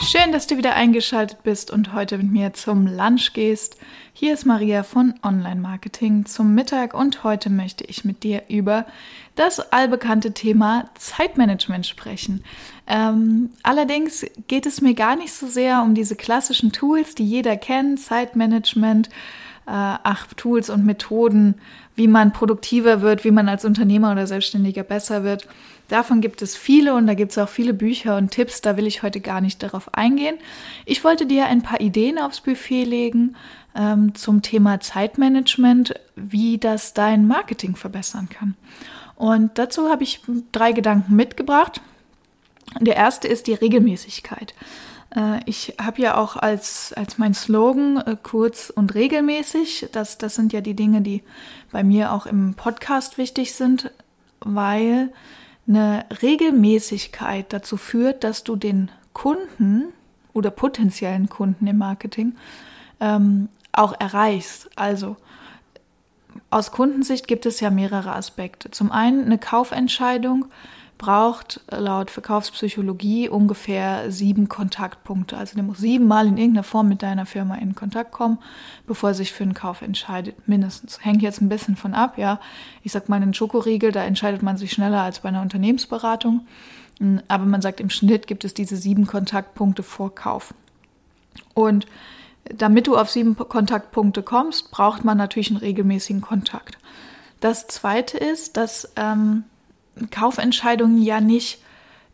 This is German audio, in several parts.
Schön, dass du wieder eingeschaltet bist und heute mit mir zum Lunch gehst. Hier ist Maria von Online Marketing zum Mittag und heute möchte ich mit dir über das allbekannte Thema Zeitmanagement sprechen. Ähm, allerdings geht es mir gar nicht so sehr um diese klassischen Tools, die jeder kennt, Zeitmanagement, äh, acht Tools und Methoden, wie man produktiver wird, wie man als Unternehmer oder Selbstständiger besser wird. Davon gibt es viele und da gibt es auch viele Bücher und Tipps, da will ich heute gar nicht darauf eingehen. Ich wollte dir ein paar Ideen aufs Buffet legen ähm, zum Thema Zeitmanagement, wie das dein Marketing verbessern kann. Und dazu habe ich drei Gedanken mitgebracht. Der erste ist die Regelmäßigkeit. Äh, ich habe ja auch als, als mein Slogan äh, kurz und regelmäßig. Das, das sind ja die Dinge, die bei mir auch im Podcast wichtig sind, weil eine Regelmäßigkeit dazu führt, dass du den Kunden oder potenziellen Kunden im Marketing ähm, auch erreichst. Also aus Kundensicht gibt es ja mehrere Aspekte. Zum einen eine Kaufentscheidung braucht laut Verkaufspsychologie ungefähr sieben Kontaktpunkte. Also der muss siebenmal in irgendeiner Form mit deiner Firma in Kontakt kommen, bevor er sich für einen Kauf entscheidet. Mindestens. Hängt jetzt ein bisschen von ab, ja. Ich sag mal, einen Schokoriegel, da entscheidet man sich schneller als bei einer Unternehmensberatung. Aber man sagt, im Schnitt gibt es diese sieben Kontaktpunkte vor Kauf. Und damit du auf sieben Kontaktpunkte kommst, braucht man natürlich einen regelmäßigen Kontakt. Das zweite ist, dass ähm, Kaufentscheidungen ja nicht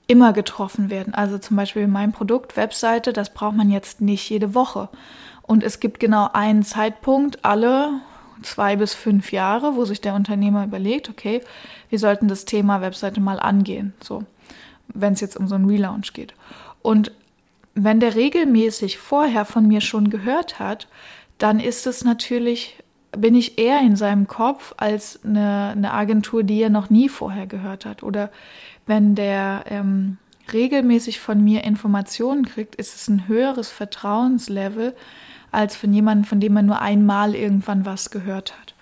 immer getroffen werden. Also zum Beispiel mein Produkt, Webseite, das braucht man jetzt nicht jede Woche. Und es gibt genau einen Zeitpunkt, alle zwei bis fünf Jahre, wo sich der Unternehmer überlegt, okay, wir sollten das Thema Webseite mal angehen. So, wenn es jetzt um so einen Relaunch geht. Und wenn der regelmäßig vorher von mir schon gehört hat, dann ist es natürlich bin ich eher in seinem Kopf als eine, eine Agentur, die er noch nie vorher gehört hat. Oder wenn der ähm, regelmäßig von mir Informationen kriegt, ist es ein höheres Vertrauenslevel als von jemandem, von dem man nur einmal irgendwann was gehört hat.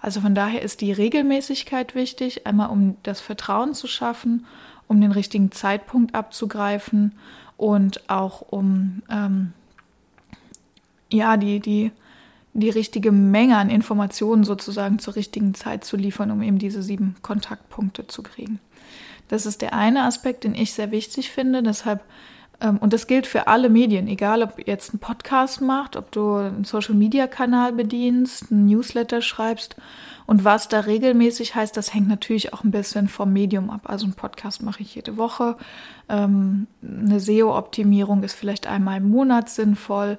Also von daher ist die Regelmäßigkeit wichtig, einmal um das Vertrauen zu schaffen, um den richtigen Zeitpunkt abzugreifen und auch um ähm, ja die die die richtige Menge an Informationen sozusagen zur richtigen Zeit zu liefern, um eben diese sieben Kontaktpunkte zu kriegen. Das ist der eine Aspekt, den ich sehr wichtig finde. Deshalb, und das gilt für alle Medien, egal ob jetzt einen Podcast macht, ob du einen Social-Media-Kanal bedienst, einen Newsletter schreibst und was da regelmäßig heißt, das hängt natürlich auch ein bisschen vom Medium ab. Also einen Podcast mache ich jede Woche. Ähm, eine SEO-Optimierung ist vielleicht einmal im Monat sinnvoll.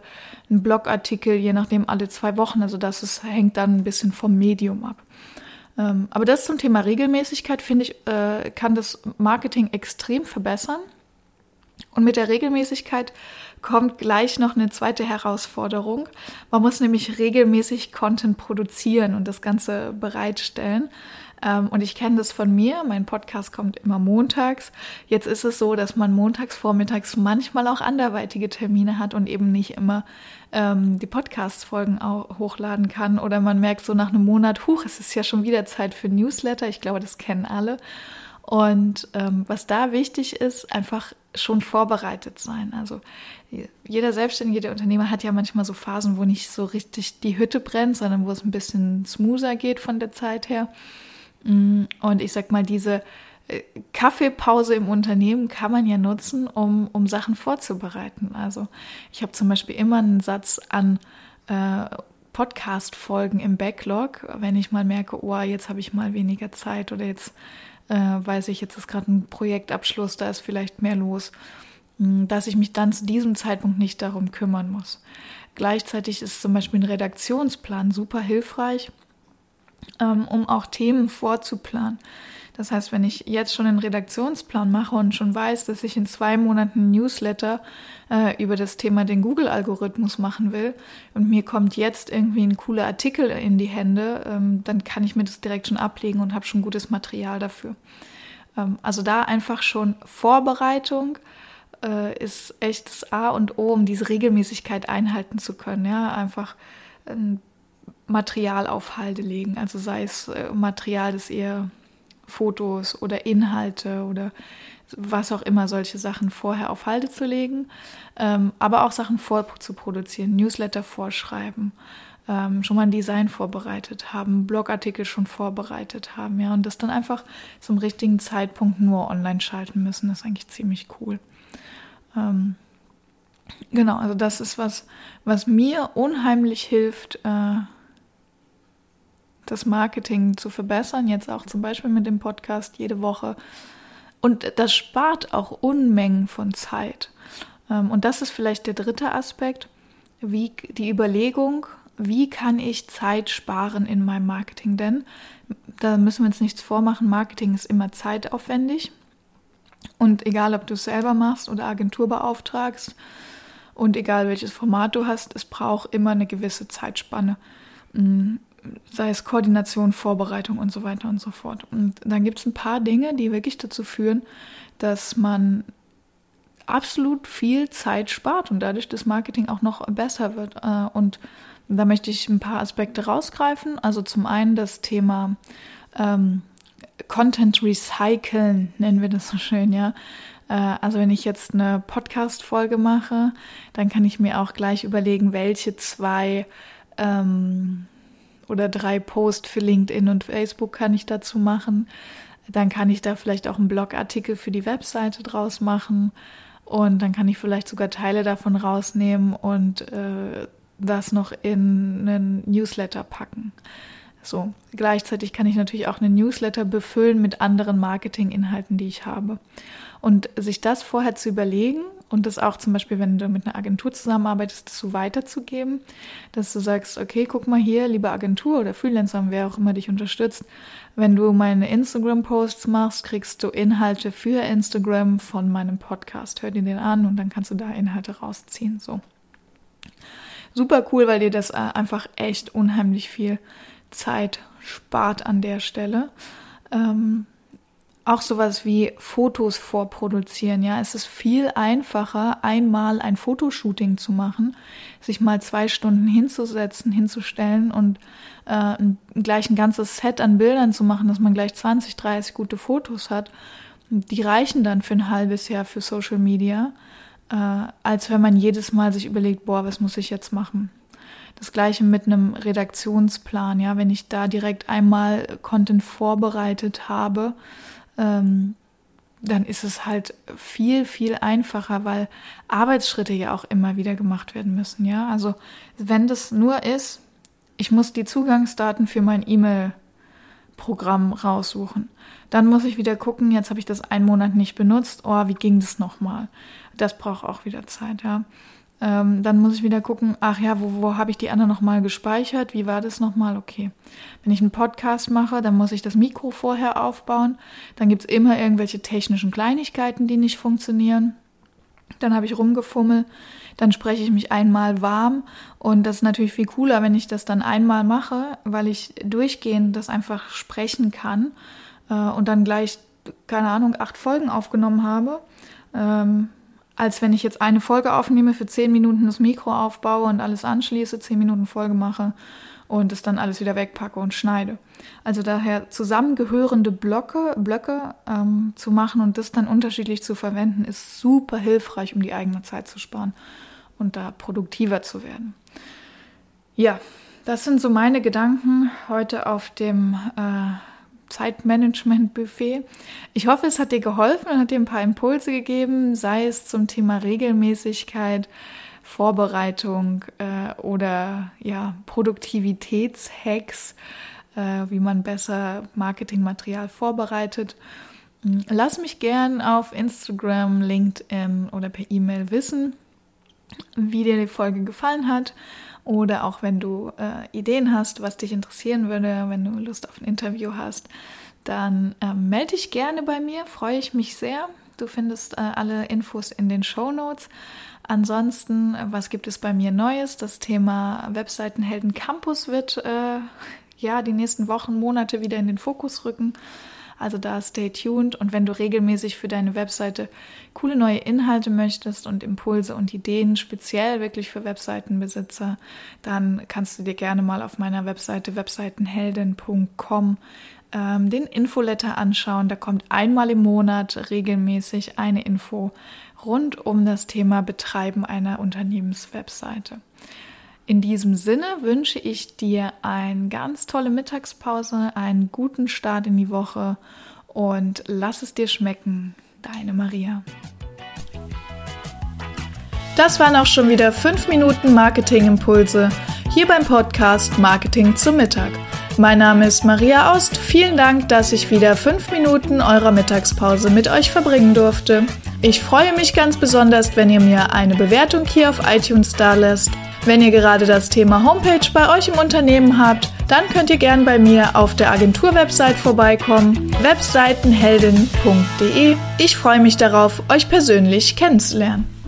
Ein Blogartikel, je nachdem, alle zwei Wochen. Also das ist, hängt dann ein bisschen vom Medium ab. Ähm, aber das zum Thema Regelmäßigkeit, finde ich, äh, kann das Marketing extrem verbessern. Und mit der Regelmäßigkeit kommt gleich noch eine zweite Herausforderung. Man muss nämlich regelmäßig Content produzieren und das Ganze bereitstellen. Ähm, und ich kenne das von mir. Mein Podcast kommt immer montags. Jetzt ist es so, dass man montags vormittags manchmal auch anderweitige Termine hat und eben nicht immer ähm, die Podcast-Folgen hochladen kann. Oder man merkt so nach einem Monat, huch, es ist ja schon wieder Zeit für Newsletter. Ich glaube, das kennen alle. Und ähm, was da wichtig ist, einfach schon vorbereitet sein. Also jeder Selbstständige, jeder Unternehmer hat ja manchmal so Phasen, wo nicht so richtig die Hütte brennt, sondern wo es ein bisschen smoother geht von der Zeit her. Mm, und ich sag mal, diese äh, Kaffeepause im Unternehmen kann man ja nutzen, um, um Sachen vorzubereiten. Also ich habe zum Beispiel immer einen Satz an äh, Podcast-Folgen im Backlog, wenn ich mal merke, oh, jetzt habe ich mal weniger Zeit oder jetzt äh, weiß ich, jetzt ist gerade ein Projektabschluss, da ist vielleicht mehr los, hm, dass ich mich dann zu diesem Zeitpunkt nicht darum kümmern muss. Gleichzeitig ist zum Beispiel ein Redaktionsplan super hilfreich, ähm, um auch Themen vorzuplanen. Das heißt, wenn ich jetzt schon einen Redaktionsplan mache und schon weiß, dass ich in zwei Monaten Newsletter äh, über das Thema den Google-Algorithmus machen will und mir kommt jetzt irgendwie ein cooler Artikel in die Hände, ähm, dann kann ich mir das direkt schon ablegen und habe schon gutes Material dafür. Ähm, also da einfach schon Vorbereitung äh, ist echt das A und O, um diese Regelmäßigkeit einhalten zu können. Ja, einfach ein Material auf Halde legen. Also sei es äh, Material, das eher Fotos oder Inhalte oder was auch immer, solche Sachen vorher auf Halde zu legen, ähm, aber auch Sachen vorzuproduzieren, Newsletter vorschreiben, ähm, schon mal ein Design vorbereitet haben, Blogartikel schon vorbereitet haben, ja, und das dann einfach zum richtigen Zeitpunkt nur online schalten müssen, das ist eigentlich ziemlich cool. Ähm, genau, also das ist was, was mir unheimlich hilft, äh, das Marketing zu verbessern, jetzt auch zum Beispiel mit dem Podcast jede Woche. Und das spart auch Unmengen von Zeit. Ähm, und das ist vielleicht der dritte Aspekt, wie die Überlegung, wie kann ich Zeit sparen in meinem Marketing? Denn da müssen wir uns nichts vormachen, Marketing ist immer zeitaufwendig. Und egal, ob du es selber machst oder Agentur beauftragst und egal welches Format du hast, es braucht immer eine gewisse Zeitspanne. Sei es Koordination, Vorbereitung und so weiter und so fort. Und dann gibt es ein paar Dinge, die wirklich dazu führen, dass man absolut viel Zeit spart und dadurch das Marketing auch noch besser wird. Äh, und da möchte ich ein paar Aspekte rausgreifen. Also zum einen das Thema ähm, Content Recyceln, nennen wir das so schön, ja. Äh, also wenn ich jetzt eine Podcast-Folge mache, dann kann ich mir auch gleich überlegen, welche zwei ähm, oder drei Posts für LinkedIn und Facebook kann ich dazu machen. Dann kann ich da vielleicht auch einen Blogartikel für die Webseite draus machen und dann kann ich vielleicht sogar Teile davon rausnehmen und äh, das noch in einen Newsletter packen. So, gleichzeitig kann ich natürlich auch einen Newsletter befüllen mit anderen Marketinginhalten, die ich habe. Und sich das vorher zu überlegen und das auch zum Beispiel, wenn du mit einer Agentur zusammenarbeitest, das so weiterzugeben, dass du sagst, okay, guck mal hier, liebe Agentur oder Freelancer, wer auch immer dich unterstützt, wenn du meine Instagram-Posts machst, kriegst du Inhalte für Instagram von meinem Podcast. Hör dir den an und dann kannst du da Inhalte rausziehen. So. Super cool, weil dir das äh, einfach echt unheimlich viel Zeit spart an der Stelle. Ähm, auch sowas wie Fotos vorproduzieren. Ja, es ist viel einfacher, einmal ein Fotoshooting zu machen, sich mal zwei Stunden hinzusetzen, hinzustellen und äh, gleich ein ganzes Set an Bildern zu machen, dass man gleich 20, 30 gute Fotos hat. Die reichen dann für ein halbes Jahr für Social Media, äh, als wenn man jedes Mal sich überlegt, boah, was muss ich jetzt machen? Das gleiche mit einem Redaktionsplan, ja, wenn ich da direkt einmal Content vorbereitet habe, ähm, dann ist es halt viel, viel einfacher, weil Arbeitsschritte ja auch immer wieder gemacht werden müssen, ja. Also wenn das nur ist, ich muss die Zugangsdaten für mein E-Mail-Programm raussuchen. Dann muss ich wieder gucken, jetzt habe ich das einen Monat nicht benutzt, oh, wie ging das nochmal? Das braucht auch wieder Zeit, ja. Ähm, dann muss ich wieder gucken, ach ja, wo, wo habe ich die anderen nochmal gespeichert? Wie war das nochmal? Okay. Wenn ich einen Podcast mache, dann muss ich das Mikro vorher aufbauen. Dann gibt es immer irgendwelche technischen Kleinigkeiten, die nicht funktionieren. Dann habe ich rumgefummelt. Dann spreche ich mich einmal warm. Und das ist natürlich viel cooler, wenn ich das dann einmal mache, weil ich durchgehend das einfach sprechen kann äh, und dann gleich, keine Ahnung, acht Folgen aufgenommen habe. Ähm, als wenn ich jetzt eine Folge aufnehme, für zehn Minuten das Mikro aufbaue und alles anschließe, zehn Minuten Folge mache und es dann alles wieder wegpacke und schneide. Also daher zusammengehörende Blöcke, Blöcke ähm, zu machen und das dann unterschiedlich zu verwenden, ist super hilfreich, um die eigene Zeit zu sparen und da produktiver zu werden. Ja, das sind so meine Gedanken heute auf dem äh, Zeitmanagement-Buffet. Ich hoffe, es hat dir geholfen und hat dir ein paar Impulse gegeben, sei es zum Thema Regelmäßigkeit, Vorbereitung äh, oder ja, Produktivitätshacks, äh, wie man besser Marketingmaterial vorbereitet. Lass mich gern auf Instagram, LinkedIn oder per E-Mail wissen, wie dir die Folge gefallen hat oder auch wenn du äh, Ideen hast, was dich interessieren würde, wenn du Lust auf ein Interview hast, dann äh, melde dich gerne bei mir, freue ich mich sehr. Du findest äh, alle Infos in den Show Notes. Ansonsten, was gibt es bei mir Neues? Das Thema Webseitenhelden Campus wird äh, ja die nächsten Wochen, Monate wieder in den Fokus rücken. Also da stay tuned und wenn du regelmäßig für deine Webseite coole neue Inhalte möchtest und Impulse und Ideen, speziell wirklich für Webseitenbesitzer, dann kannst du dir gerne mal auf meiner Webseite webseitenheldin.com ähm, den Infoletter anschauen. Da kommt einmal im Monat regelmäßig eine Info rund um das Thema Betreiben einer Unternehmenswebseite. In diesem Sinne wünsche ich dir eine ganz tolle Mittagspause, einen guten Start in die Woche und lass es dir schmecken. Deine Maria. Das waren auch schon wieder 5 Minuten Marketingimpulse hier beim Podcast Marketing zum Mittag. Mein Name ist Maria Aust. Vielen Dank, dass ich wieder 5 Minuten eurer Mittagspause mit euch verbringen durfte. Ich freue mich ganz besonders, wenn ihr mir eine Bewertung hier auf iTunes da lässt wenn ihr gerade das Thema Homepage bei euch im Unternehmen habt, dann könnt ihr gern bei mir auf der Agentur-Website vorbeikommen, webseitenheldin.de. Ich freue mich darauf, euch persönlich kennenzulernen.